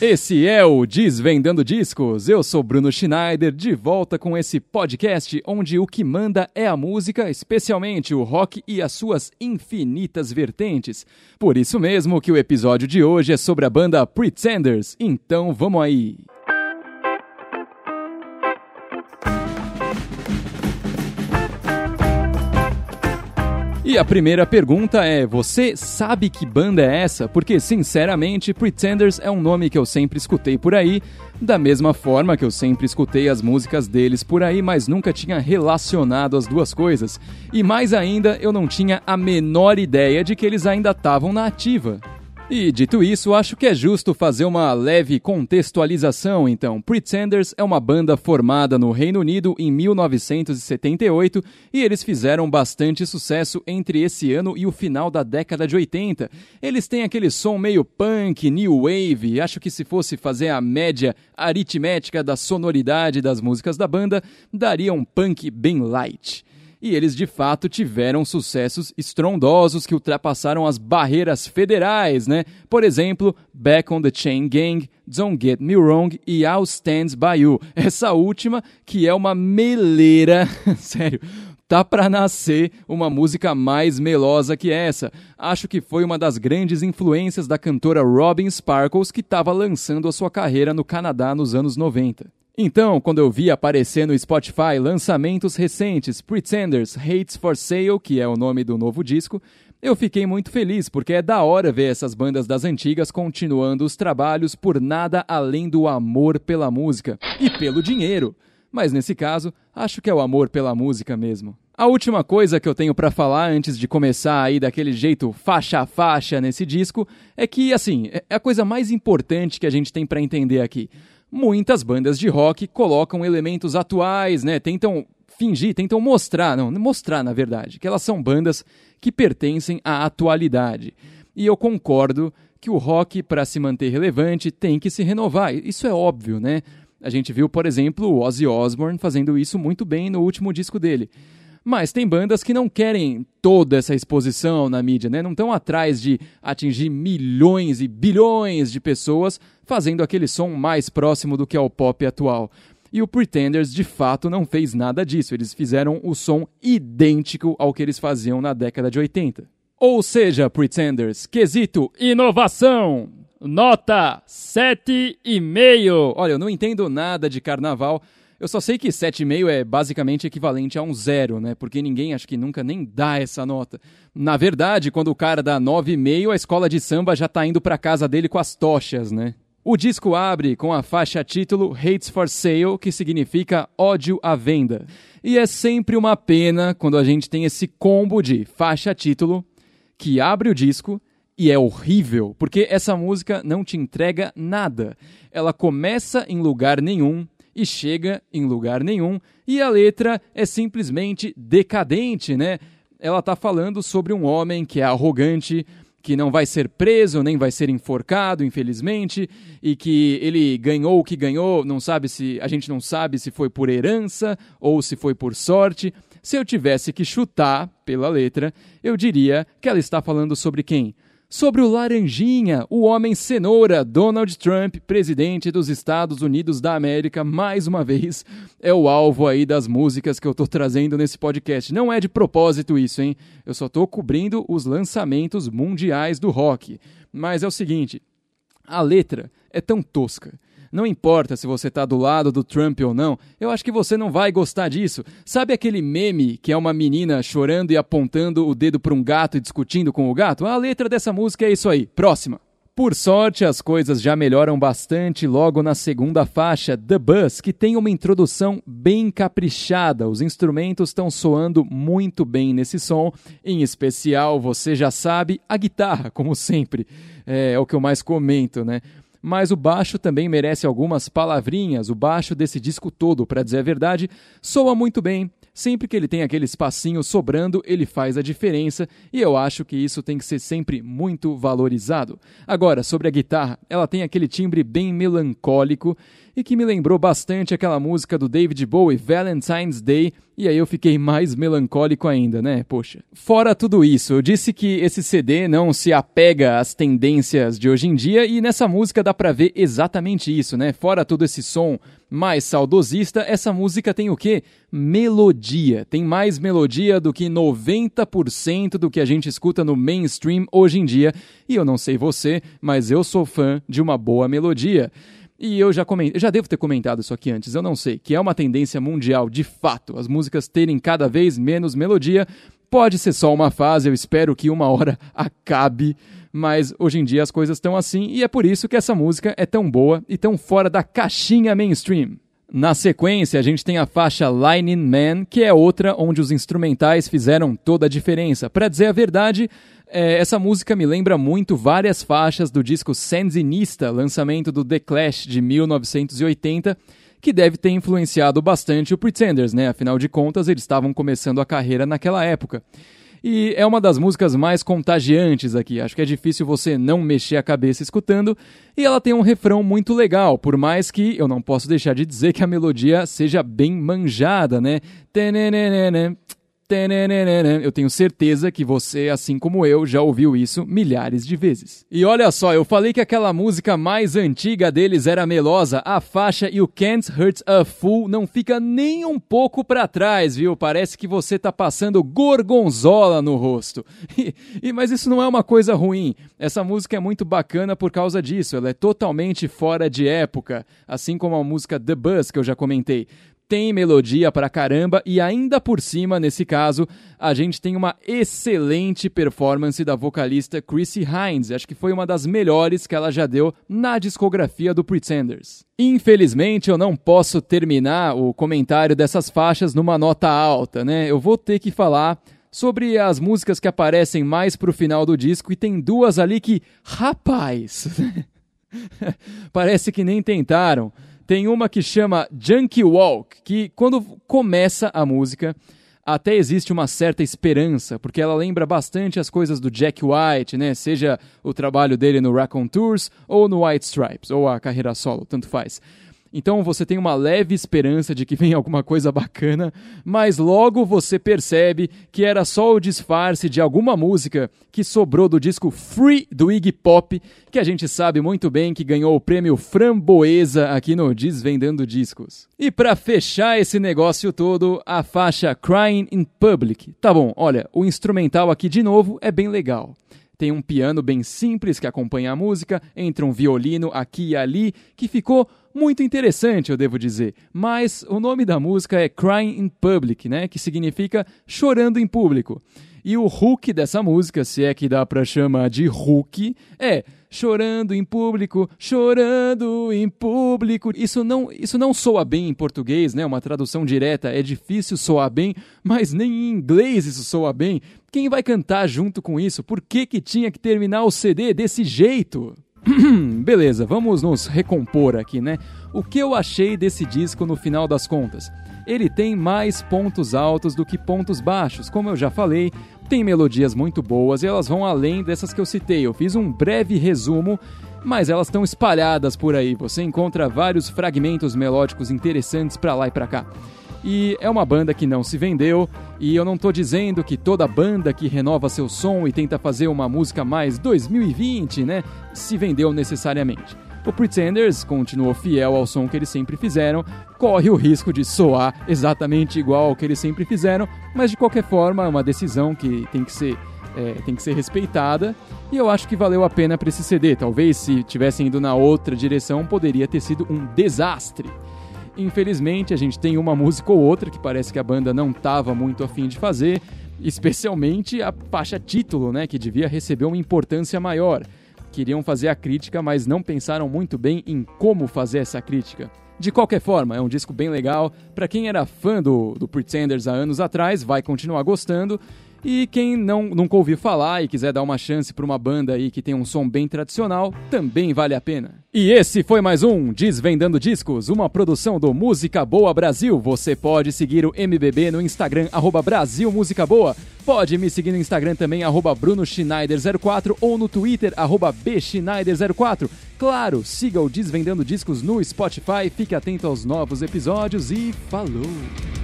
Esse é o Desvendando Discos. Eu sou Bruno Schneider, de volta com esse podcast onde o que manda é a música, especialmente o rock e as suas infinitas vertentes. Por isso mesmo que o episódio de hoje é sobre a banda Pretenders. Então vamos aí. E a primeira pergunta é: você sabe que banda é essa? Porque, sinceramente, Pretenders é um nome que eu sempre escutei por aí, da mesma forma que eu sempre escutei as músicas deles por aí, mas nunca tinha relacionado as duas coisas. E mais ainda, eu não tinha a menor ideia de que eles ainda estavam na ativa. E dito isso, acho que é justo fazer uma leve contextualização, então. Pretenders é uma banda formada no Reino Unido em 1978 e eles fizeram bastante sucesso entre esse ano e o final da década de 80. Eles têm aquele som meio punk, new wave, acho que se fosse fazer a média aritmética da sonoridade das músicas da banda, daria um punk bem light e eles de fato tiveram sucessos estrondosos que ultrapassaram as barreiras federais, né? Por exemplo, Back on the Chain Gang, Don't Get Me Wrong e I'll Stand By You. Essa última que é uma meleira, sério, tá para nascer uma música mais melosa que essa. Acho que foi uma das grandes influências da cantora Robin Sparkles que estava lançando a sua carreira no Canadá nos anos 90. Então, quando eu vi aparecer no Spotify lançamentos recentes, Pretenders Hates for Sale, que é o nome do novo disco, eu fiquei muito feliz porque é da hora ver essas bandas das antigas continuando os trabalhos por nada além do amor pela música e pelo dinheiro. Mas nesse caso, acho que é o amor pela música mesmo. A última coisa que eu tenho para falar antes de começar aí daquele jeito faixa a faixa nesse disco é que, assim, é a coisa mais importante que a gente tem para entender aqui muitas bandas de rock colocam elementos atuais, né? Tentam fingir, tentam mostrar, não, mostrar na verdade, que elas são bandas que pertencem à atualidade. E eu concordo que o rock, para se manter relevante, tem que se renovar. Isso é óbvio, né? A gente viu, por exemplo, o Ozzy Osbourne fazendo isso muito bem no último disco dele. Mas tem bandas que não querem toda essa exposição na mídia, né? Não estão atrás de atingir milhões e bilhões de pessoas fazendo aquele som mais próximo do que é o pop atual. E o Pretenders de fato não fez nada disso, eles fizeram o som idêntico ao que eles faziam na década de 80. Ou seja, Pretenders, quesito inovação, nota 7,5. Olha, eu não entendo nada de carnaval, eu só sei que 7,5 é basicamente equivalente a um zero, né? Porque ninguém acho que nunca nem dá essa nota. Na verdade, quando o cara dá 9,5, a escola de samba já tá indo pra casa dele com as tochas, né? O disco abre com a faixa título Hates for Sale, que significa ódio à venda. E é sempre uma pena quando a gente tem esse combo de faixa título que abre o disco e é horrível, porque essa música não te entrega nada. Ela começa em lugar nenhum e chega em lugar nenhum, e a letra é simplesmente decadente, né? Ela está falando sobre um homem que é arrogante, que não vai ser preso, nem vai ser enforcado, infelizmente, e que ele ganhou o que ganhou, não sabe se a gente não sabe se foi por herança ou se foi por sorte. Se eu tivesse que chutar pela letra, eu diria que ela está falando sobre quem? Sobre o Laranjinha, o homem cenoura, Donald Trump, presidente dos Estados Unidos da América, mais uma vez, é o alvo aí das músicas que eu tô trazendo nesse podcast. Não é de propósito isso, hein? Eu só tô cobrindo os lançamentos mundiais do rock. Mas é o seguinte, a letra é tão tosca não importa se você está do lado do Trump ou não, eu acho que você não vai gostar disso. Sabe aquele meme que é uma menina chorando e apontando o dedo para um gato e discutindo com o gato? A letra dessa música é isso aí. Próxima. Por sorte, as coisas já melhoram bastante logo na segunda faixa, The Bus, que tem uma introdução bem caprichada. Os instrumentos estão soando muito bem nesse som, em especial, você já sabe, a guitarra, como sempre. É, é o que eu mais comento, né? Mas o baixo também merece algumas palavrinhas. O baixo desse disco todo, para dizer a verdade, soa muito bem. Sempre que ele tem aquele espacinho sobrando, ele faz a diferença e eu acho que isso tem que ser sempre muito valorizado. Agora, sobre a guitarra, ela tem aquele timbre bem melancólico e que me lembrou bastante aquela música do David Bowie, Valentine's Day, E aí eu fiquei mais melancólico ainda, né? Poxa. Fora tudo isso, eu disse que esse CD não se apega às tendências de hoje em dia e nessa música dá pra ver exatamente isso, né? Fora todo esse som mais saudosista, essa música tem o quê? Melodia. Tem mais melodia do que 90% do que a gente escuta no mainstream hoje em dia. E eu não sei você, mas eu sou fã de uma boa melodia. E eu já comentei, já devo ter comentado isso aqui antes, eu não sei, que é uma tendência mundial de fato, as músicas terem cada vez menos melodia. Pode ser só uma fase, eu espero que uma hora acabe, mas hoje em dia as coisas estão assim e é por isso que essa música é tão boa e tão fora da caixinha mainstream. Na sequência, a gente tem a faixa Lightning Man, que é outra onde os instrumentais fizeram toda a diferença. Para dizer a verdade, é, essa música me lembra muito várias faixas do disco Sandinista, lançamento do The Clash de 1980, que deve ter influenciado bastante o Pretenders, né? Afinal de contas, eles estavam começando a carreira naquela época. E é uma das músicas mais contagiantes aqui. Acho que é difícil você não mexer a cabeça escutando. E ela tem um refrão muito legal, por mais que eu não posso deixar de dizer que a melodia seja bem manjada, né? Eu tenho certeza que você, assim como eu, já ouviu isso milhares de vezes. E olha só, eu falei que aquela música mais antiga deles era melosa, a faixa You Can't Hurt a Fool não fica nem um pouco para trás, viu? Parece que você tá passando gorgonzola no rosto. E, e, mas isso não é uma coisa ruim. Essa música é muito bacana por causa disso. Ela é totalmente fora de época, assim como a música The Buzz que eu já comentei tem melodia pra caramba e ainda por cima, nesse caso, a gente tem uma excelente performance da vocalista Chrissy Hines. Acho que foi uma das melhores que ela já deu na discografia do Pretenders. Infelizmente, eu não posso terminar o comentário dessas faixas numa nota alta, né? Eu vou ter que falar sobre as músicas que aparecem mais pro final do disco e tem duas ali que, rapaz, parece que nem tentaram. Tem uma que chama Junkie Walk, que quando começa a música, até existe uma certa esperança, porque ela lembra bastante as coisas do Jack White, né? Seja o trabalho dele no Raccoon Tours ou no White Stripes, ou a carreira solo, tanto faz. Então você tem uma leve esperança de que vem alguma coisa bacana, mas logo você percebe que era só o disfarce de alguma música que sobrou do disco Free do Iggy Pop, que a gente sabe muito bem que ganhou o prêmio Framboesa aqui no Desvendando Discos. E para fechar esse negócio todo, a faixa Crying in Public. Tá bom, olha, o instrumental aqui de novo é bem legal. Tem um piano bem simples que acompanha a música, entra um violino aqui e ali, que ficou muito interessante, eu devo dizer. Mas o nome da música é Crying in Public, né? Que significa chorando em público. E o hook dessa música, se é que dá pra chamar de hook, é chorando em público, chorando em público. Isso não, isso não soa bem em português, né? Uma tradução direta é difícil soar bem, mas nem em inglês isso soa bem. Quem vai cantar junto com isso? Por que que tinha que terminar o CD desse jeito? Beleza, vamos nos recompor aqui, né? O que eu achei desse disco no final das contas? Ele tem mais pontos altos do que pontos baixos, como eu já falei, tem melodias muito boas e elas vão além dessas que eu citei. Eu fiz um breve resumo, mas elas estão espalhadas por aí. Você encontra vários fragmentos melódicos interessantes para lá e para cá. E é uma banda que não se vendeu, e eu não tô dizendo que toda banda que renova seu som e tenta fazer uma música mais 2020, né, se vendeu necessariamente. O Pretenders continuou fiel ao som que eles sempre fizeram, corre o risco de soar exatamente igual ao que eles sempre fizeram, mas de qualquer forma é uma decisão que tem que ser, é, tem que ser respeitada. E eu acho que valeu a pena para esse CD. Talvez se tivessem ido na outra direção, poderia ter sido um desastre. Infelizmente, a gente tem uma música ou outra que parece que a banda não estava muito afim de fazer, especialmente a faixa título, né, que devia receber uma importância maior. Queriam fazer a crítica, mas não pensaram muito bem em como fazer essa crítica. De qualquer forma, é um disco bem legal. Para quem era fã do, do Pretenders há anos atrás, vai continuar gostando. E quem não, nunca ouviu falar e quiser dar uma chance para uma banda aí que tem um som bem tradicional, também vale a pena. E esse foi mais um Desvendando Discos, uma produção do Música Boa Brasil. Você pode seguir o MBB no Instagram, arroba Brasil Música Boa. Pode me seguir no Instagram também, arroba BrunoSchneider04 ou no Twitter, arroba BSchneider04. Claro, siga o Desvendando Discos no Spotify, fique atento aos novos episódios e falou!